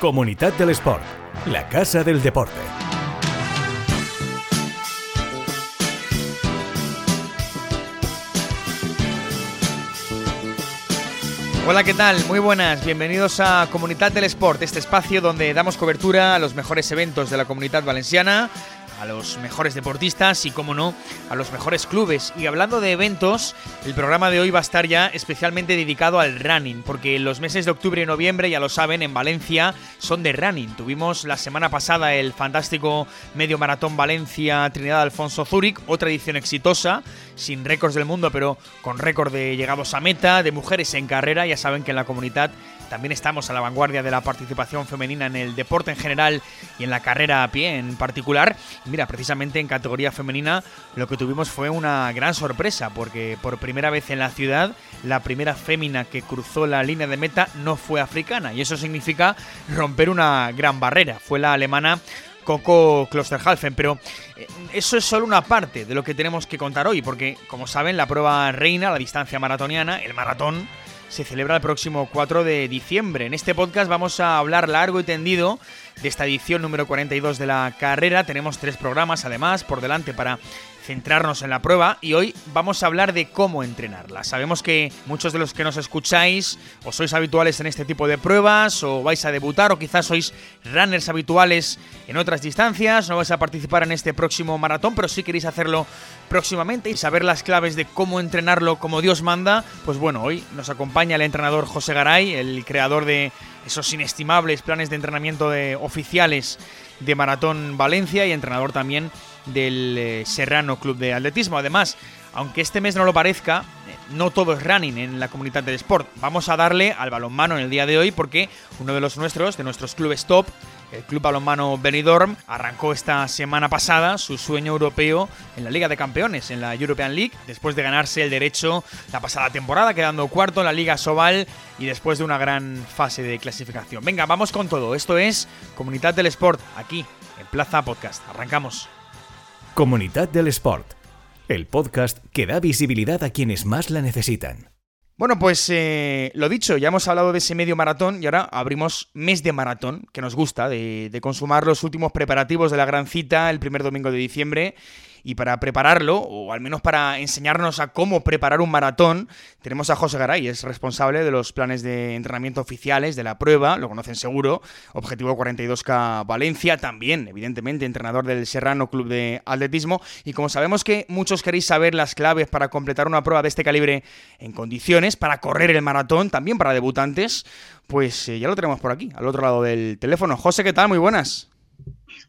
Comunidad del Sport, la casa del deporte. Hola, ¿qué tal? Muy buenas, bienvenidos a Comunidad del Sport, este espacio donde damos cobertura a los mejores eventos de la comunidad valenciana a los mejores deportistas y, como no, a los mejores clubes. Y hablando de eventos, el programa de hoy va a estar ya especialmente dedicado al running, porque los meses de octubre y noviembre, ya lo saben, en Valencia son de running. Tuvimos la semana pasada el fantástico medio maratón Valencia Trinidad Alfonso Zúrich, otra edición exitosa, sin récords del mundo, pero con récord de llegados a meta, de mujeres en carrera. Ya saben que en la comunidad también estamos a la vanguardia de la participación femenina en el deporte en general y en la carrera a pie en particular. mira, precisamente en categoría femenina lo que tuvimos fue una gran sorpresa porque por primera vez en la ciudad la primera fémina que cruzó la línea de meta no fue africana y eso significa romper una gran barrera. Fue la alemana Coco Klosterhalfen, pero eh, eso es solo una parte de lo que tenemos que contar hoy, porque como saben, la prueba reina, la distancia maratoniana, el maratón, se celebra el próximo 4 de diciembre. En este podcast vamos a hablar largo y tendido de esta edición número 42 de la carrera. Tenemos tres programas además por delante para centrarnos en la prueba y hoy vamos a hablar de cómo entrenarla. Sabemos que muchos de los que nos escucháis o sois habituales en este tipo de pruebas o vais a debutar o quizás sois runners habituales en otras distancias, no vais a participar en este próximo maratón, pero si queréis hacerlo próximamente y saber las claves de cómo entrenarlo como Dios manda, pues bueno, hoy nos acompaña el entrenador José Garay, el creador de esos inestimables planes de entrenamiento de oficiales de Maratón Valencia y entrenador también del eh, Serrano Club de Atletismo. Además, aunque este mes no lo parezca, eh, no todo es running en la comunidad del sport. Vamos a darle al balonmano en el día de hoy porque uno de los nuestros, de nuestros clubes top, el Club Balonmano Benidorm arrancó esta semana pasada su sueño europeo en la Liga de Campeones, en la European League, después de ganarse el derecho la pasada temporada, quedando cuarto en la Liga Sobal y después de una gran fase de clasificación. Venga, vamos con todo. Esto es Comunidad del Sport, aquí en Plaza Podcast. Arrancamos. Comunidad del Sport, el podcast que da visibilidad a quienes más la necesitan. Bueno, pues eh, lo dicho, ya hemos hablado de ese medio maratón y ahora abrimos mes de maratón, que nos gusta, de consumar los últimos preparativos de la gran cita el primer domingo de diciembre y para prepararlo, o al menos para enseñarnos a cómo preparar un maratón, tenemos a José Garay, es responsable de los planes de entrenamiento oficiales de la prueba, lo conocen seguro, Objetivo 42K Valencia, también, evidentemente, entrenador del Serrano Club de Atletismo. Y como sabemos que muchos queréis saber las claves para completar una prueba de este calibre en condiciones, para correr el maratón, también para debutantes, pues eh, ya lo tenemos por aquí, al otro lado del teléfono. José, ¿qué tal? Muy buenas.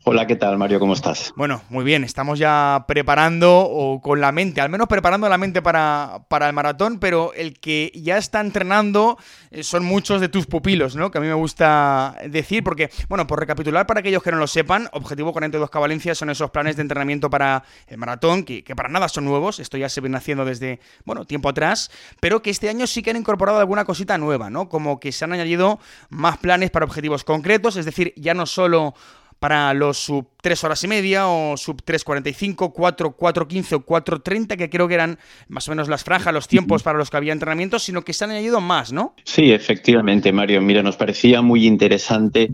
Hola, ¿qué tal, Mario? ¿Cómo estás? Bueno, muy bien. Estamos ya preparando, o con la mente, al menos preparando la mente para, para el maratón, pero el que ya está entrenando eh, son muchos de tus pupilos, ¿no? Que a mí me gusta decir, porque, bueno, por recapitular para aquellos que no lo sepan, Objetivo 42K Valencia son esos planes de entrenamiento para el maratón, que, que para nada son nuevos, esto ya se viene haciendo desde, bueno, tiempo atrás, pero que este año sí que han incorporado alguna cosita nueva, ¿no? Como que se han añadido más planes para objetivos concretos, es decir, ya no solo para los sub 3 horas y media o sub 3.45, 4, 4.15 o 4.30, que creo que eran más o menos las franjas, los tiempos para los que había entrenamientos, sino que se han añadido más, ¿no? Sí, efectivamente, Mario. Mira, nos parecía muy interesante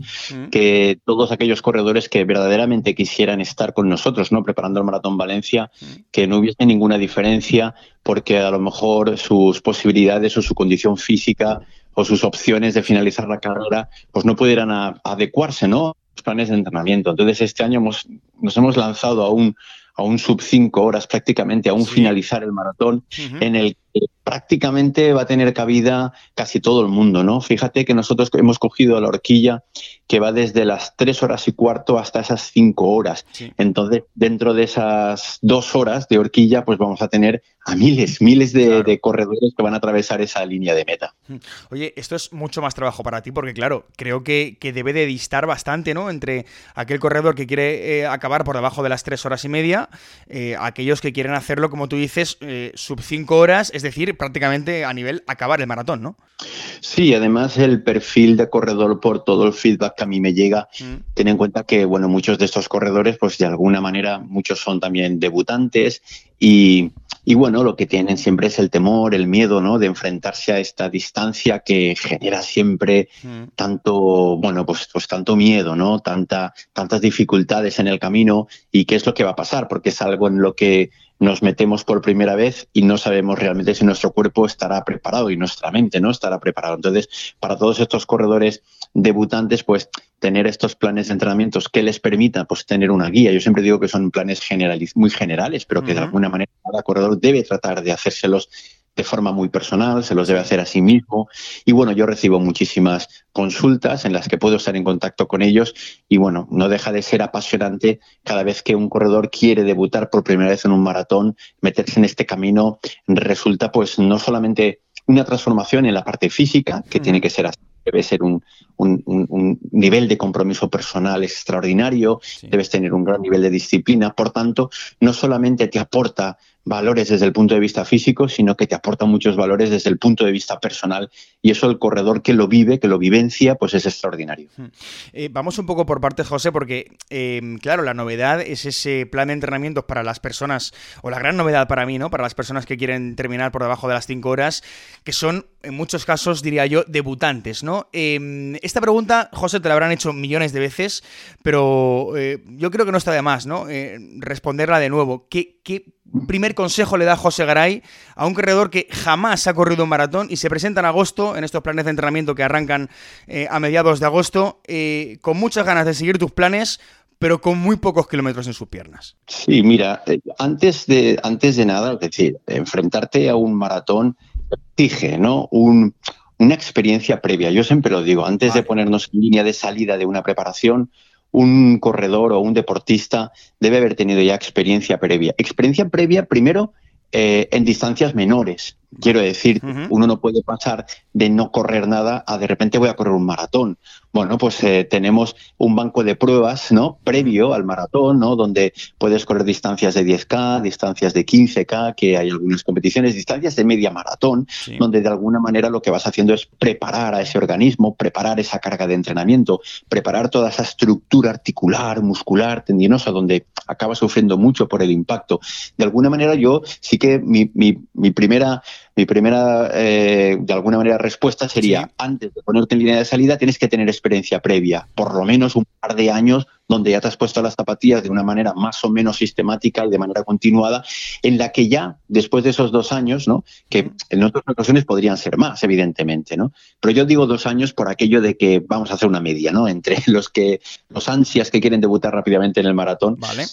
que todos aquellos corredores que verdaderamente quisieran estar con nosotros, ¿no? Preparando el Maratón Valencia, que no hubiese ninguna diferencia porque a lo mejor sus posibilidades o su condición física o sus opciones de finalizar la carrera pues no pudieran adecuarse, ¿no? Planes de entrenamiento. Entonces, este año hemos, nos hemos lanzado a un, a un sub 5 horas prácticamente, a un finalizar el maratón, en el que prácticamente va a tener cabida casi todo el mundo, ¿no? Fíjate que nosotros hemos cogido la horquilla que va desde las 3 horas y cuarto hasta esas 5 horas. Entonces, dentro de esas dos horas de horquilla, pues vamos a tener a miles, miles de, corredores que van a atravesar esa línea de meta. Oye, esto es mucho más trabajo para ti porque, claro, creo que, debe de distar bastante, ¿no? Entre aquel corredor que quiere eh, acabar por debajo de las 3 horas y media, eh, aquellos que quieren hacerlo, como tú dices, eh, sub 5 horas, es decir, prácticamente a nivel acabar el maratón, ¿no? Sí, además el perfil de corredor por todo el feedback que a mí me llega, mm. ten en cuenta que bueno, muchos de estos corredores, pues de alguna manera, muchos son también debutantes y, y bueno, lo que tienen siempre es el temor, el miedo, ¿no? De enfrentarse a esta distancia que genera siempre mm. tanto, bueno, pues, pues tanto miedo, ¿no? Tanta, tantas dificultades en el camino y qué es lo que va a pasar, porque es algo en lo que nos metemos por primera vez y no sabemos realmente si nuestro cuerpo estará preparado y nuestra mente no estará preparado. Entonces, para todos estos corredores debutantes, pues tener estos planes de entrenamientos que les permitan pues tener una guía. Yo siempre digo que son planes muy generales, pero que de alguna manera cada corredor debe tratar de hacérselos de forma muy personal, se los debe hacer a sí mismo. Y bueno, yo recibo muchísimas consultas en las que puedo estar en contacto con ellos y bueno, no deja de ser apasionante cada vez que un corredor quiere debutar por primera vez en un maratón, meterse en este camino resulta pues no solamente una transformación en la parte física, que tiene que ser así, debe ser un, nivel de compromiso personal extraordinario, debes tener un gran nivel de disciplina, por tanto, no solamente te aporta valores desde el punto de vista físico, sino que te aporta muchos valores desde el punto de vista personal. Y eso el corredor que lo vive, que lo vivencia, pues es extraordinario. Hmm. Eh, vamos un poco por partes, José, porque, eh, claro, la novedad es ese plan de entrenamientos para las personas, o la gran novedad para mí, ¿no? Para las personas que quieren terminar por debajo de las 5 horas, que son, en muchos casos, diría yo, debutantes, ¿no? Em, esta pregunta, José, te la habrán hecho millones de veces, pero eh, yo creo que no está de más, ¿no? responderla de nuevo. ¿Qué, qué primer consejo le da José Garay a un corredor que jamás ha corrido un maratón y se presenta en agosto, en estos planes de entrenamiento que arrancan eh, a mediados de agosto, eh, con muchas ganas de seguir tus planes, pero con muy pocos kilómetros en sus piernas? Sí, mira, eh, antes de, antes de nada, es decir, enfrentarte a un maratón exige, ¿no? una experiencia previa. Yo siempre lo digo, antes de ponernos en línea de salida de una preparación, un corredor o un deportista debe haber tenido ya experiencia previa. Experiencia previa, primero, eh, en distancias menores. Quiero decir, uno no puede pasar de no correr nada a de repente voy a correr un maratón. Bueno, pues eh, tenemos un banco de pruebas, ¿no? Previo al maratón, ¿no? Donde puedes correr distancias de 10K, distancias de 15K, que hay algunas competiciones, distancias de media maratón, donde de alguna manera lo que vas haciendo es preparar a ese organismo, preparar esa carga de entrenamiento, preparar toda esa estructura articular, muscular, tendinosa, donde acaba sufriendo mucho por el impacto. De alguna manera yo sí que mi, mi primera mi primera, eh, de alguna manera, respuesta sería, antes de ponerte en línea de salida, tienes que tener experiencia previa, por lo menos un par de años donde ya te has puesto las zapatillas de una manera más o menos sistemática y de manera continuada, en la que ya, después de esos dos años, ¿no? que en otras ocasiones podrían ser más, evidentemente, ¿no? pero yo digo dos años por aquello de que vamos a hacer una media, ¿no? entre los que los ansias que quieren debutar rápidamente en el maratón, vale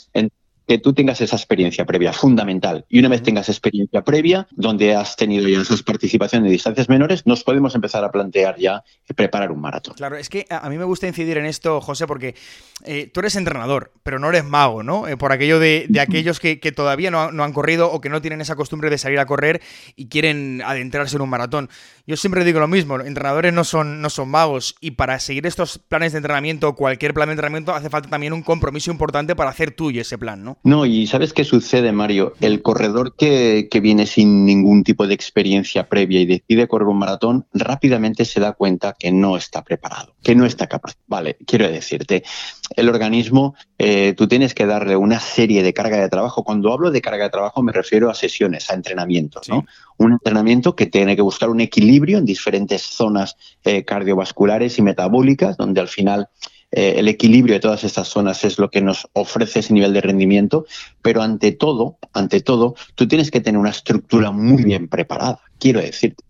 que tú tengas esa experiencia previa, fundamental. Y una vez tengas experiencia previa, donde has tenido ya esas participaciones de distancias menores, nos podemos empezar a plantear ya preparar un maratón. Claro, es que a mí me gusta incidir en esto, José, porque eh, tú eres entrenador, pero no eres mago, ¿no? Eh, por aquello de, aquellos que, todavía no, no, han corrido o que no tienen esa costumbre de salir a correr y quieren adentrarse en un maratón. Yo siempre digo lo mismo, entrenadores no son, no son magos y para seguir estos planes de entrenamiento cualquier plan de entrenamiento hace falta también un compromiso importante para hacer tuyo ese plan, ¿no? No, y ¿sabes qué sucede, Mario? El corredor que, viene sin ningún tipo de experiencia previa y decide correr un maratón, rápidamente se da cuenta que no está preparado, que no está capaz. Vale, quiero decirte, el organismo, eh, tú tienes que darle una serie de carga de trabajo. Cuando hablo de carga de trabajo me refiero a sesiones, a entrenamientos, ¿no? Un entrenamiento que tiene que buscar un equilibrio en diferentes zonas eh, cardiovasculares y metabólicas, donde al final eh, el equilibrio de todas estas zonas es lo que nos ofrece ese nivel de rendimiento, pero ante todo, ante todo, tú tienes que tener una estructura muy bien preparada. Quiero decirte,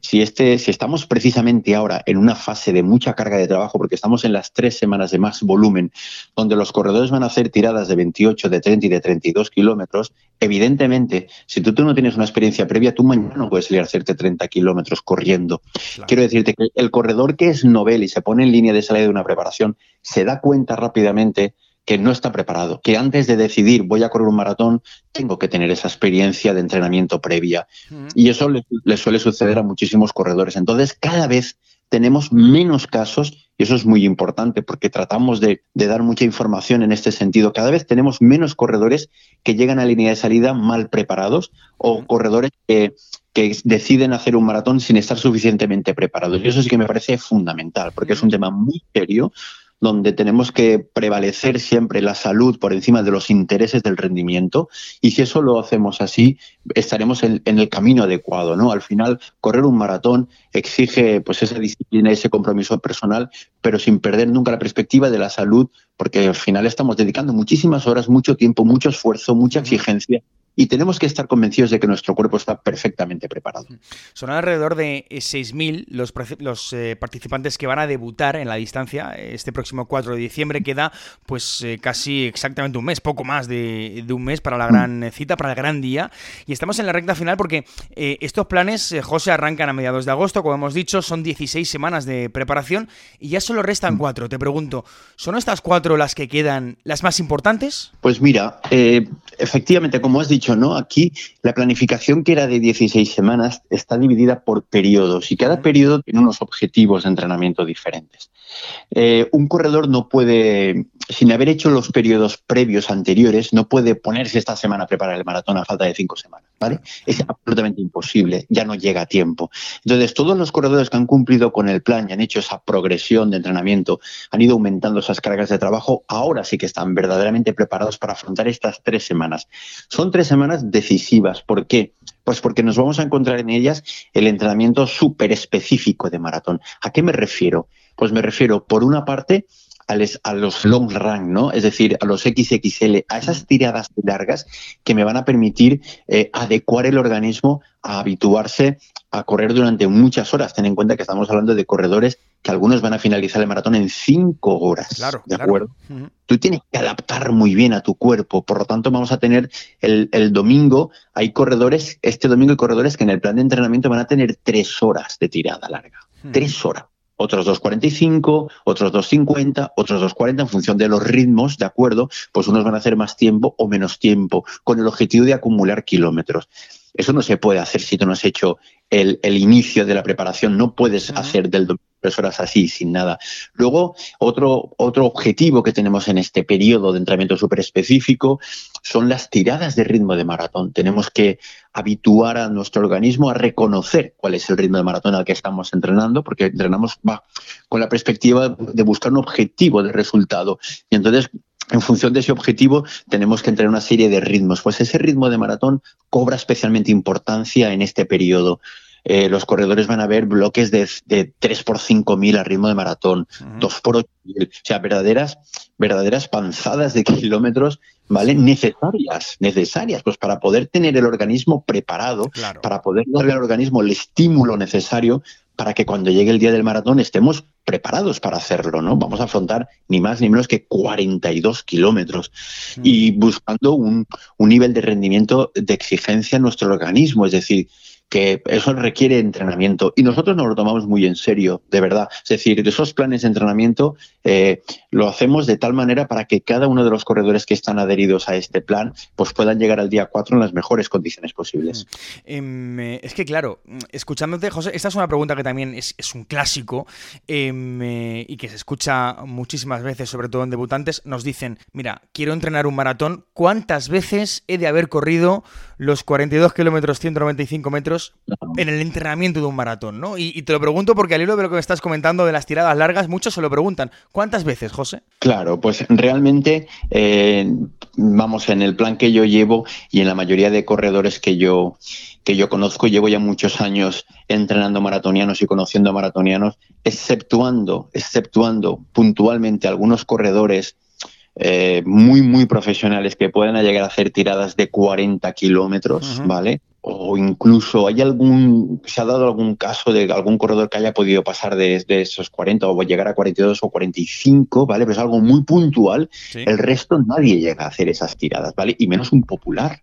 si, este, si estamos precisamente ahora en una fase de mucha carga de trabajo, porque estamos en las tres semanas de más volumen, donde los corredores van a hacer tiradas de 28, de 30 y de 32 kilómetros, evidentemente, si tú, tú, no tienes una experiencia previa, tú mañana no puedes salir a hacerte 30 kilómetros corriendo. Quiero decirte que el corredor que es novel y se pone en línea de salida de una preparación, se da cuenta rápidamente que no está preparado, que antes de decidir voy a correr un maratón, tengo que tener esa experiencia de entrenamiento previa. Y eso le, suele suceder a muchísimos corredores. Entonces, cada vez tenemos menos casos, y eso es muy importante porque tratamos de, dar mucha información en este sentido, cada vez tenemos menos corredores que llegan a línea de salida mal preparados o corredores que que deciden hacer un maratón sin estar suficientemente preparados. Y eso sí que me parece fundamental, porque es un tema muy serio donde tenemos que prevalecer siempre la salud por encima de los intereses del rendimiento y si eso lo hacemos así estaremos en, el camino adecuado, ¿no? Al final correr un maratón exige pues esa disciplina, ese compromiso personal, pero sin perder nunca la perspectiva de la salud, porque al final estamos dedicando muchísimas horas, mucho tiempo, mucho esfuerzo, mucha exigencia y tenemos que estar convencidos de que nuestro cuerpo está perfectamente preparado. Son alrededor de 6.000 los, los eh, participantes que van a debutar en la distancia este próximo 4 de diciembre. Queda pues eh, casi exactamente un mes, poco más de, un mes para la gran mm. cita, para el gran día. Y estamos en la recta final porque eh, estos planes, José, arrancan a mediados de agosto, como hemos dicho, son 16 semanas de preparación y ya solo restan mm. cuatro. Te pregunto, ¿son estas cuatro las que quedan las más importantes? Pues mira, efectivamente, como has dicho, ¿no? Aquí la planificación que era de 16 semanas está dividida por periodos y cada periodo tiene unos objetivos de entrenamiento diferentes. Eh, un corredor no puede, sin haber hecho los periodos previos anteriores, no puede ponerse esta semana a preparar el maratón a falta de cinco semanas, ¿vale? Es absolutamente imposible, ya no llega a tiempo. Entonces, todos los corredores que han cumplido con el plan y han hecho esa progresión de entrenamiento, han ido aumentando esas cargas de trabajo, ahora sí que están verdaderamente preparados para afrontar estas tres semanas. Son tres semanas decisivas. ¿Por qué? Pues porque nos vamos a encontrar en ellas el entrenamiento súper específico de maratón. ¿A qué me refiero? Pues me refiero, por una parte, a, los long run, ¿no? Es decir, a los XXL, a esas tiradas largas que me van a permitir eh, adecuar el organismo a habituarse a correr durante muchas horas. Ten en cuenta que estamos hablando de corredores que algunos van a finalizar el maratón en cinco horas. Claro, ¿De acuerdo? Tú tienes que adaptar muy bien a tu cuerpo. Por lo tanto, vamos a tener el, el, domingo, hay corredores, este domingo hay corredores que en el plan de entrenamiento van a tener tres horas de tirada larga. Tres horas otros 2.45, otros 2.50, otros 2.40 en función de los ritmos, ¿de acuerdo? Pues unos van a hacer más tiempo o menos tiempo, con el objetivo de acumular kilómetros. Eso no se puede hacer si tú no has hecho el, inicio de la preparación, no puedes hacer del tres horas así, sin nada. Luego, otro, otro objetivo que tenemos en este periodo de entrenamiento súper específico son las tiradas de ritmo de maratón. Tenemos que habituar a nuestro organismo a reconocer cuál es el ritmo de maratón al que estamos entrenando, porque entrenamos con la perspectiva de buscar un objetivo de resultado. Y entonces en función de ese objetivo tenemos que entrenar una serie de ritmos. Pues ese ritmo de maratón cobra especialmente importancia en este periodo. Eh, los corredores van a ver bloques de, 3 por 5 mil a ritmo de maratón, 2 por 8 mil, o sea, verdaderas, verdaderas panzadas de kilómetros, ¿vale? Necesarias, necesarias, pues para poder tener el organismo preparado, para poder darle al organismo el estímulo necesario para que cuando llegue el día del maratón estemos preparados para hacerlo, ¿no? Vamos a afrontar ni más ni menos que 42 kilómetros y buscando un, un nivel de rendimiento de exigencia en nuestro organismo, es decir, que eso requiere entrenamiento y nosotros nos lo tomamos muy en serio, de verdad. Es decir, de esos planes de entrenamiento eh, lo hacemos de tal manera para que cada uno de los corredores que están adheridos a este plan pues puedan llegar al día 4 en las mejores condiciones posibles. Mm. Em, eh, es que claro, escuchándote, José, esta es una pregunta que también es, un clásico em, eh, y que se escucha muchísimas veces, sobre todo en debutantes, nos dicen, mira, quiero entrenar un maratón, ¿cuántas veces he de haber corrido los 42 kilómetros 195 metros en el entrenamiento de un maratón, ¿no? Y, te lo pregunto porque al hilo de lo que me estás comentando de las tiradas largas, muchos se lo preguntan. ¿Cuántas veces, José? Claro, pues realmente, eh, vamos, en el plan que yo llevo y en la mayoría de corredores que yo, que yo conozco, llevo ya muchos años entrenando maratonianos y conociendo maratonianos, exceptuando, exceptuando puntualmente algunos corredores eh, muy, muy profesionales que pueden llegar a hacer tiradas de 40 kilómetros, ¿vale? O incluso hay algún, se ha dado algún caso de algún corredor que haya podido pasar de, esos 40 o llegar a 42 o 45, ¿vale? Pero es algo muy puntual. El resto nadie llega a hacer esas tiradas, ¿vale? Y menos un popular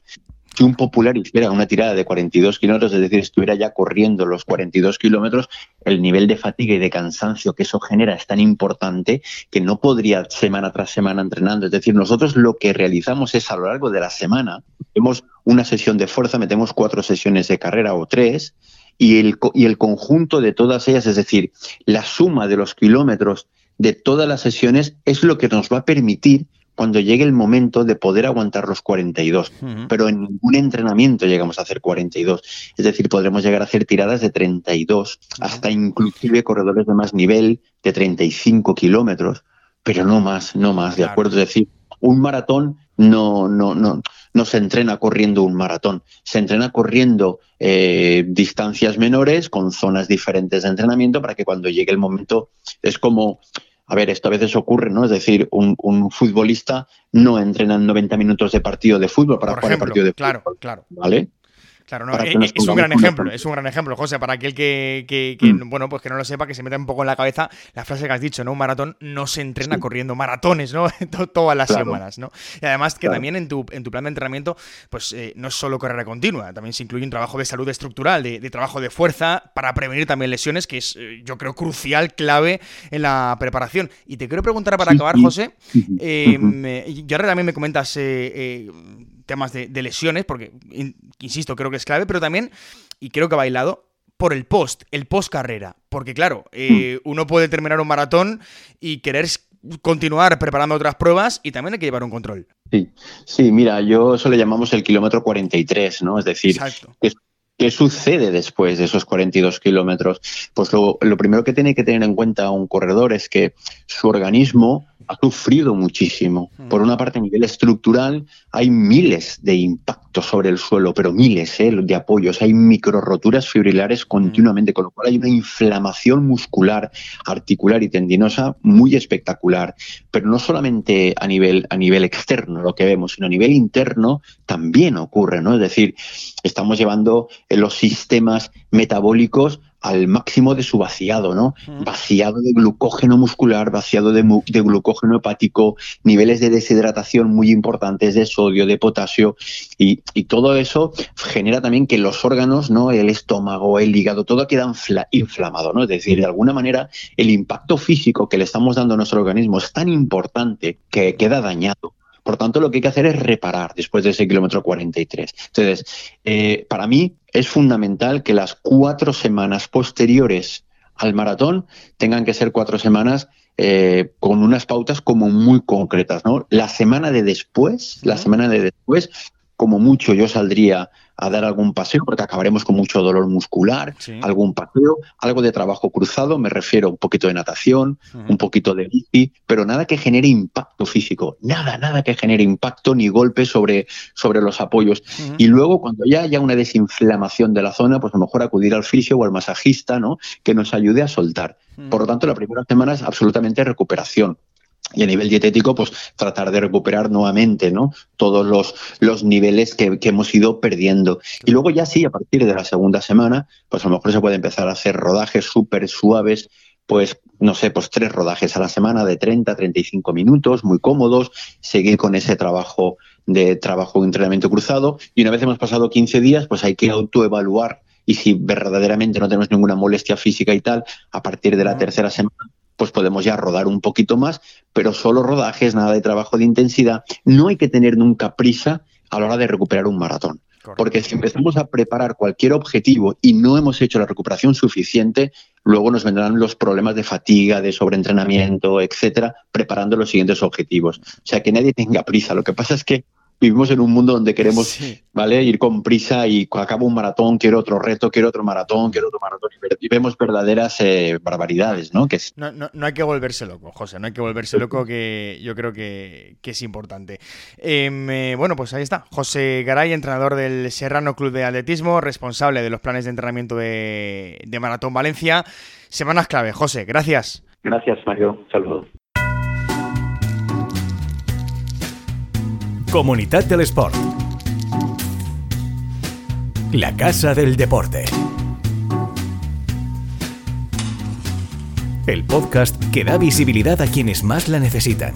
si un popular hiciera una tirada de 42 kilómetros, es decir, estuviera ya corriendo los 42 kilómetros, el nivel de fatiga y de cansancio que eso genera es tan importante que no podría semana tras semana entrenando. Es decir, nosotros lo que realizamos es a lo largo de la semana, hacemos una sesión de fuerza, metemos cuatro sesiones de carrera o tres, y el, y el conjunto de todas ellas, es decir, la suma de los kilómetros de todas las sesiones es lo que nos va a permitir cuando llegue el momento de poder aguantar los 42. Pero en ningún entrenamiento llegamos a hacer 42. Es decir, podremos llegar a hacer tiradas de 32, hasta inclusive corredores de más nivel de 35 kilómetros, pero no más, no más, ¿de acuerdo? Es decir, un maratón no, no, no, no se entrena corriendo un maratón, se entrena corriendo eh, distancias menores con zonas diferentes de entrenamiento para que cuando llegue el momento es como a ver, esto a veces ocurre, ¿no? Es decir, un, futbolista no entrena en 90 minutos de partido de fútbol para jugar el partido de fútbol. Claro, claro. ¿Vale? Claro, no, eh, es, un gran ejemplo, es un gran ejemplo, José, para aquel que, mm. bueno, pues que no lo sepa, que se meta un poco en la cabeza la frase que has dicho, ¿no? Un maratón no se entrena corriendo maratones, ¿no? Todas las semanas, ¿no? Y además que también en tu, en tu plan de entrenamiento, pues eh, no es solo carrera continua, también se incluye un trabajo de salud estructural, de, trabajo de fuerza, para prevenir también lesiones, que es, eh, yo creo, crucial, clave en la preparación. Y te quiero preguntar para acabar, José, eh, y ahora también me comentas temas de, lesiones, porque, insisto, creo que es clave, pero también, y creo que ha bailado, por el post, el post carrera. Porque claro, eh, hmm. uno puede terminar un maratón y querer continuar preparando otras pruebas y también hay que llevar un control. Sí, sí, mira, yo eso le llamamos el kilómetro 43, ¿no? Es decir, ¿Qué sucede después de esos 42 kilómetros? Pues lo, lo, primero que tiene que tener en cuenta un corredor es que su organismo ha sufrido muchísimo. Por una parte, a nivel estructural, hay miles de impactos sobre el suelo, pero miles ¿eh? de apoyos. Hay micro roturas fibrilares continuamente, con lo cual hay una inflamación muscular, articular y tendinosa muy espectacular. Pero no solamente a nivel, a nivel externo lo que vemos, sino a nivel interno también ocurre, ¿no? Es decir, estamos llevando los sistemas metabólicos al máximo de su vaciado, ¿no? Vaciado de glucógeno muscular, vaciado de, glucógeno hepático, niveles de deshidratación muy importantes de sodio, de potasio, y, todo eso genera también que los órganos, ¿no? El estómago, el hígado, todo queda inflamado, ¿no? Es decir, de alguna manera, el impacto físico que le estamos dando a nuestro organismo es tan importante que queda dañado. Por tanto, lo que hay que hacer es reparar después de ese kilómetro 43. Entonces, eh, para mí es fundamental que las cuatro semanas posteriores al maratón tengan que ser cuatro semanas eh, con unas pautas como muy concretas. ¿no? La semana de después, la semana de después, como mucho yo saldría a dar algún paseo, porque acabaremos con mucho dolor muscular, algún paseo, algo de trabajo cruzado, me refiero a un poquito de natación, un poquito de bici, pero nada que genere impacto físico, nada, nada que genere impacto ni golpe sobre, sobre los apoyos. Y luego, cuando ya haya una desinflamación de la zona, pues a lo mejor acudir al fisio o al masajista, ¿no? Que nos ayude a soltar. Por lo tanto, la primera semana es absolutamente recuperación y a nivel dietético, pues tratar de recuperar nuevamente ¿no? todos los, los niveles que, hemos ido perdiendo. Y luego ya sí, a partir de la segunda semana, pues a lo mejor se puede empezar a hacer rodajes súper suaves, pues no sé, pues tres rodajes a la semana de 30, 35 minutos, muy cómodos, seguir con ese trabajo de trabajo de entrenamiento cruzado. Y una vez hemos pasado 15 días, pues hay que autoevaluar y si verdaderamente no tenemos ninguna molestia física y tal, a partir de la tercera semana pues podemos ya rodar un poquito más, pero solo rodajes, nada de trabajo de intensidad. No hay que tener nunca prisa a la hora de recuperar un maratón. Porque si empezamos a preparar cualquier objetivo y no hemos hecho la recuperación suficiente, luego nos vendrán los problemas de fatiga, de sobreentrenamiento, etcétera, preparando los siguientes objetivos. O sea, que nadie tenga prisa. Lo que pasa es que vivimos en un mundo donde queremos ¿vale? ir con prisa y acabo un maratón, quiero otro reto, quiero otro maratón, quiero otro maratón. Y vemos verdaderas eh, barbaridades, ¿no? Que no, no, no, hay que volverse loco, José, no hay que volverse loco, que yo creo que, es importante. Em, eh, bueno, pues ahí está. José Garay, entrenador del Serrano Club de Atletismo, responsable de los planes de entrenamiento de, de Maratón Valencia. Semanas clave. José, gracias. Gracias, Mario. Saludos. Comunidad del Sport. La Casa del Deporte. El podcast que da visibilidad a quienes más la necesitan.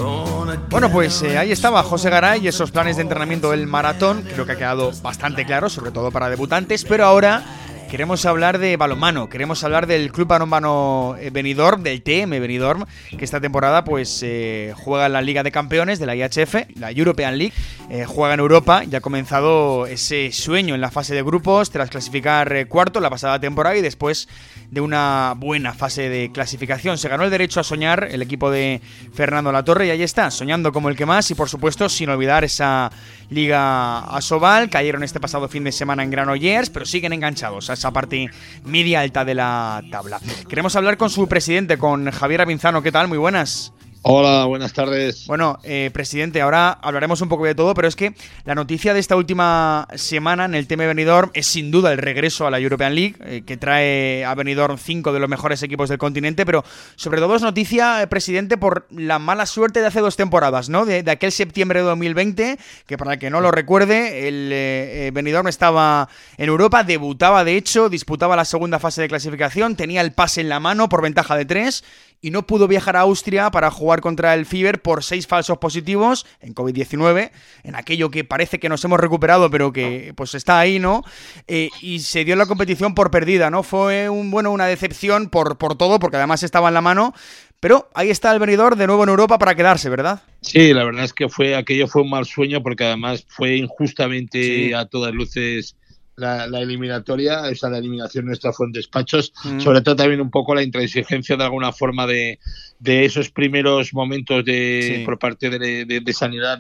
Bueno, pues eh, ahí estaba José Garay y esos planes de entrenamiento del maratón. Creo que ha quedado bastante claro, sobre todo para debutantes, pero ahora Queremos hablar de balonmano, queremos hablar del Club Balonmano eh, Benidorm, del TM Benidorm, que esta temporada pues eh, juega en la Liga de Campeones de la IHF, la European League, eh, juega en Europa y ha comenzado ese sueño en la fase de grupos tras clasificar cuarto la pasada temporada y después de una buena fase de clasificación. Se ganó el derecho a soñar el equipo de Fernando Latorre y ahí está, soñando como el que más y por supuesto sin olvidar esa Liga Asobal. Cayeron este pasado fin de semana en Granollers, pero siguen enganchados a esa parte media alta de la tabla. Queremos hablar con su presidente, con Javier Avinzano. ¿Qué tal? Muy buenas. Hola, buenas tardes. Bueno, eh, presidente, ahora hablaremos un poco de todo, pero es que la noticia de esta última semana en el tema Benidorm es sin duda el regreso a la European League, eh, que trae a Benidorm cinco de los mejores equipos del continente, pero sobre todo es noticia, eh, presidente, por la mala suerte de hace dos temporadas, ¿no? De, aquel septiembre de 2020, que para el que no lo recuerde, el Benidorm estaba en Europa, debutaba de hecho, disputaba la segunda fase de clasificación, tenía el pase en la mano por ventaja de tres y no pudo viajar a Austria para jugar contra el Fiber por seis falsos positivos en COVID-19, en aquello que parece que nos hemos recuperado, pero que pues está ahí, ¿no? Eh, y se dio la competición por perdida, ¿no? Fue un, bueno, una decepción por, por todo, porque además estaba en la mano, pero ahí está el venidor de nuevo en Europa para quedarse, ¿verdad? Sí, la verdad es que fue aquello fue un mal sueño porque además fue injustamente a todas luces la, eliminatoria, o sea, la eliminación nuestra fue en despachos, mm. sobre todo también un poco la intransigencia de alguna forma de, de esos primeros momentos de, por parte de, de, sanidad.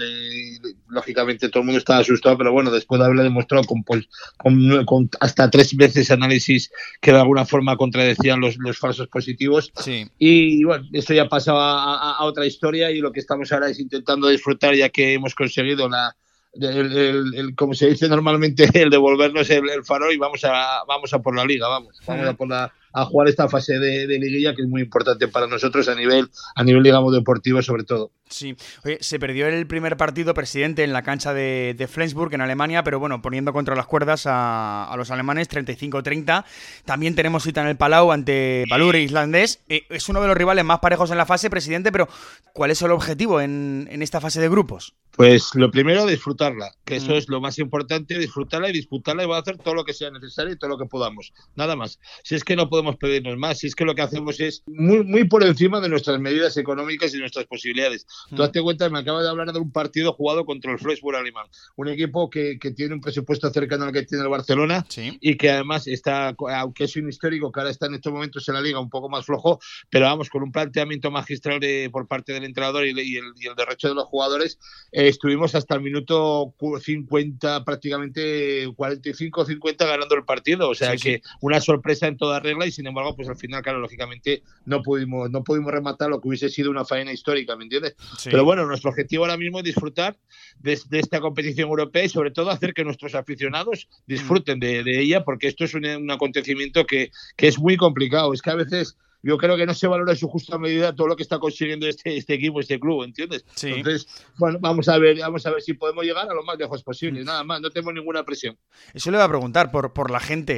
lógicamente todo el mundo estaba asustado, pero bueno, después de haberlo demostrado con, pues, con, hasta tres veces análisis que de alguna forma contradecían los, los falsos positivos. Y bueno, esto ya pasaba a, a otra historia y lo que estamos ahora es intentando disfrutar ya que hemos conseguido la el, como se dice normalmente, el devolvernos el, el farol y vamos a, vamos a por la liga, vamos, vamos a por la, a jugar esta fase de, liguilla que es muy importante para nosotros a nivel, a nivel digamos, deportivo sobre todo. Sí, Oye, se perdió el primer partido, presidente, en la cancha de, de Flensburg, en Alemania, pero bueno, poniendo contra las cuerdas a, los alemanes 35-30. También tenemos cita en el Palau ante Valure islandés. Eh, es uno de los rivales más parejos en la fase, presidente, pero ¿cuál es el objetivo en, en esta fase de grupos? Pues lo primero, disfrutarla, que eso mm. es lo más importante, disfrutarla y disputarla y va a hacer todo lo que sea necesario y todo lo que podamos. Nada más. Si es que no podemos pedirnos más. Si es que lo que hacemos es muy, muy por encima de nuestras medidas económicas y nuestras posibilidades. Tú date cuenta, me acaba de hablar de un partido jugado contra el Freiburg alemán, un equipo que, que, tiene un presupuesto cercano al que tiene el Barcelona y que además está, aunque es un histórico que ahora está en estos momentos en la liga un poco más flojo, pero vamos, con un planteamiento magistral de, por parte del entrenador y, el, y el, derecho de los jugadores, eh, estuvimos hasta el minuto 50, prácticamente 45-50 ganando el partido. O sea que una sorpresa en toda regla y sin embargo, pues al final, claro, lógicamente no pudimos, no pudimos rematar lo que hubiese sido una faena histórica, ¿me entiendes? Pero bueno, nuestro objetivo ahora mismo es disfrutar de, esta competición europea y sobre todo hacer que nuestros aficionados disfruten de, ella, porque esto es un, un acontecimiento que, que es muy complicado. Es que a veces yo creo que no se valora en su justa medida todo lo que está consiguiendo este, este equipo, este club, ¿entiendes? Entonces, bueno, vamos a ver, vamos a ver si podemos llegar a lo más lejos posible, nada más, no tenemos ninguna presión. Eso le voy a preguntar por, por la gente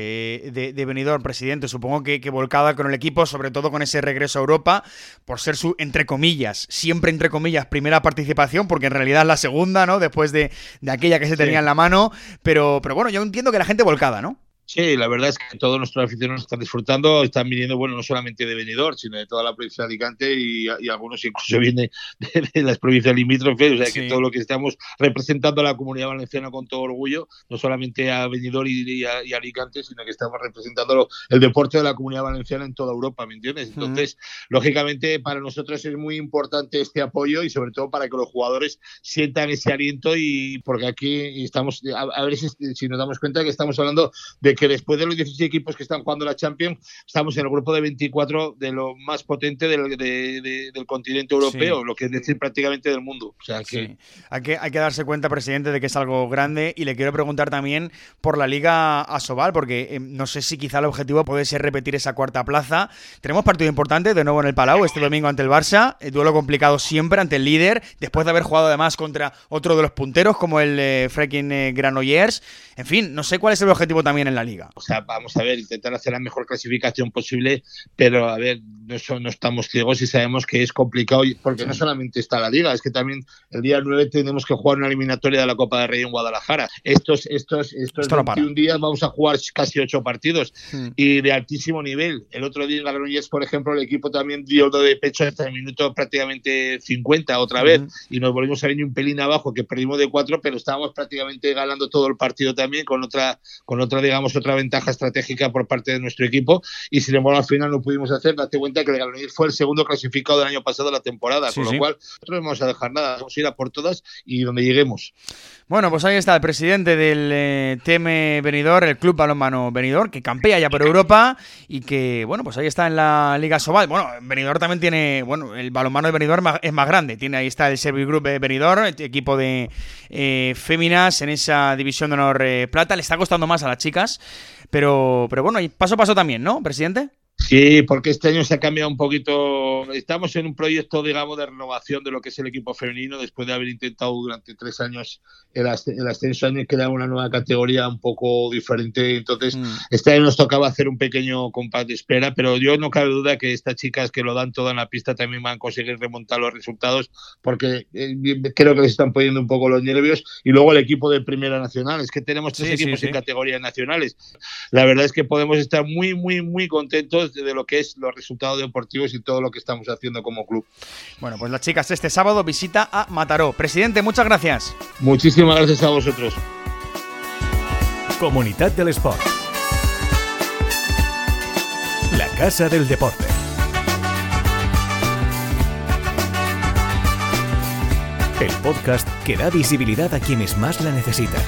eh, de, de Benidorm, presidente, supongo que, que, volcada con el equipo, sobre todo con ese regreso a Europa, por ser su, entre comillas, siempre entre comillas, primera participación, porque en realidad es la segunda, ¿no? Después de, de aquella que se tenía en la mano, pero, pero bueno, yo entiendo que la gente volcada, ¿no? Sí, la verdad es que todos nuestros aficionados están disfrutando, están viniendo, bueno, no solamente de Benidorm, sino de toda la provincia de Alicante y, algunos incluso vienen de, las provincias limítrofes, o sea que todo lo que estamos representando a la comunidad valenciana con todo orgullo, no solamente a Benidorm y, a, Alicante, sino que estamos representando el deporte de la comunidad valenciana en toda Europa, ¿me entiendes? Entonces, lógicamente, para nosotros es muy importante este apoyo y sobre todo para que los jugadores sientan ese aliento y porque aquí estamos, a, ver si, si nos damos cuenta que estamos hablando de que después de los 16 equipos que están jugando la Champions, estamos en el grupo de 24 de lo más potente del, del continente europeo, lo que es decir prácticamente del mundo. O sea que... Hay que... Hay que darse cuenta, presidente, de que es algo grande y le quiero preguntar también por la Liga Asobal, porque eh, no sé si quizá el objetivo puede ser repetir esa cuarta plaza. Tenemos partido importante de nuevo en el Palau este domingo ante el Barça, el duelo complicado siempre ante el líder, después de haber jugado además contra otro de los punteros como el eh, freaking eh, Granollers. En fin, no sé cuál es el objetivo también en la liga. O sea, vamos a ver, intentar hacer la mejor clasificación posible, pero a ver, no, no estamos ciegos y sabemos que es complicado, porque no solamente está la liga, es que también el día 9 tenemos que jugar una eliminatoria de la Copa de Rey en Guadalajara. Estos, estos, estos 21 días vamos a jugar casi ocho partidos y de altísimo nivel. El otro día en Granollers, por ejemplo, el equipo también dio de pecho hasta el minuto prácticamente 50 otra vez y nos volvimos a venir un pelín abajo que perdimos de cuatro, pero estábamos prácticamente ganando todo el partido también con otra, con otra digamos, otra ventaja estratégica por parte de nuestro equipo y sin embargo al final no pudimos hacer. Date cuenta que el Granollers fue el segundo clasificado del año pasado de la temporada, con lo cual nosotros no vamos a dejar nada, vamos a ir a por todas y donde lleguemos. Bueno, pues ahí está el presidente del eh, TM Benidorm, el Club Balonmano Benidorm, que campea ya por Europa y que, bueno, pues ahí está en la Liga Sobal. Bueno, Benidorm también tiene, bueno, el balonmano de Benidorm es más grande. Tiene ahí está el Service Group de Benidorm, equipo de eh, féminas en esa división de honor eh, plata. Le está costando más a las chicas, pero, pero bueno, paso a paso también, ¿no, presidente? Sí, porque este año se ha cambiado un poquito. Estamos en un proyecto, digamos, de renovación de lo que es el equipo femenino, después de haber intentado durante tres años el, ascenso, que crear una nueva categoría un poco diferente. Entonces, mm. este año nos tocaba hacer un pequeño compás de espera, pero yo no cabe duda que estas chicas que lo dan todo en la pista también van a conseguir remontar los resultados, porque eh, creo que les están poniendo un poco los nervios. Y luego el equipo de Primera Nacional, es que tenemos tres equipos en categorías nacionales. La verdad es que podemos estar muy, muy, muy contentos de lo que es los resultados deportivos y todo lo que estamos haciendo como club. Bueno, pues las chicas este sábado visita a Mataró. Presidente, muchas gracias. Muchísimas gracias a vosotros. Comunidad del Sport. La Casa del Deporte. El podcast que da visibilidad a quienes más la necesitan.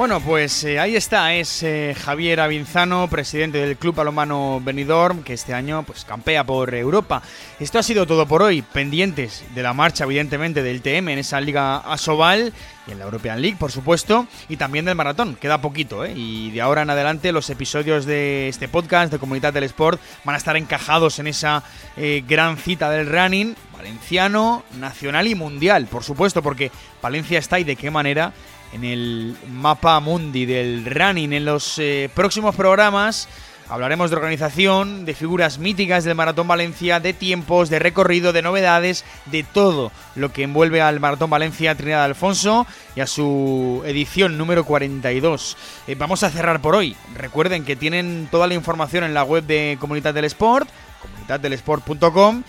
Bueno, pues eh, ahí está, es eh, Javier Avinzano, presidente del Club Palomano Benidorm, que este año pues campea por Europa. Esto ha sido todo por hoy, pendientes de la marcha evidentemente del TM en esa liga Asobal y en la European League, por supuesto, y también del maratón, queda poquito, ¿eh? Y de ahora en adelante los episodios de este podcast de Comunidad del Sport van a estar encajados en esa eh, gran cita del running valenciano, nacional y mundial, por supuesto, porque Valencia está y de qué manera en el mapa mundi del running. En los eh, próximos programas hablaremos de organización, de figuras míticas del Maratón Valencia, de tiempos, de recorrido, de novedades, de todo lo que envuelve al Maratón Valencia Trinidad Alfonso y a su edición número 42. Eh, vamos a cerrar por hoy. Recuerden que tienen toda la información en la web de Comunidad del Sport, comunidaddelesport.com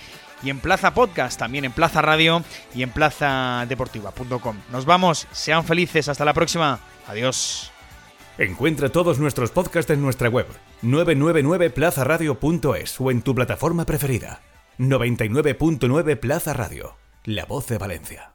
y en Plaza Podcast, también en Plaza Radio y en plazadeportiva.com. Nos vamos, sean felices, hasta la próxima. Adiós. Encuentra todos nuestros podcasts en nuestra web 999plazaradio.es o en tu plataforma preferida. 99.9 Plaza Radio, la voz de Valencia.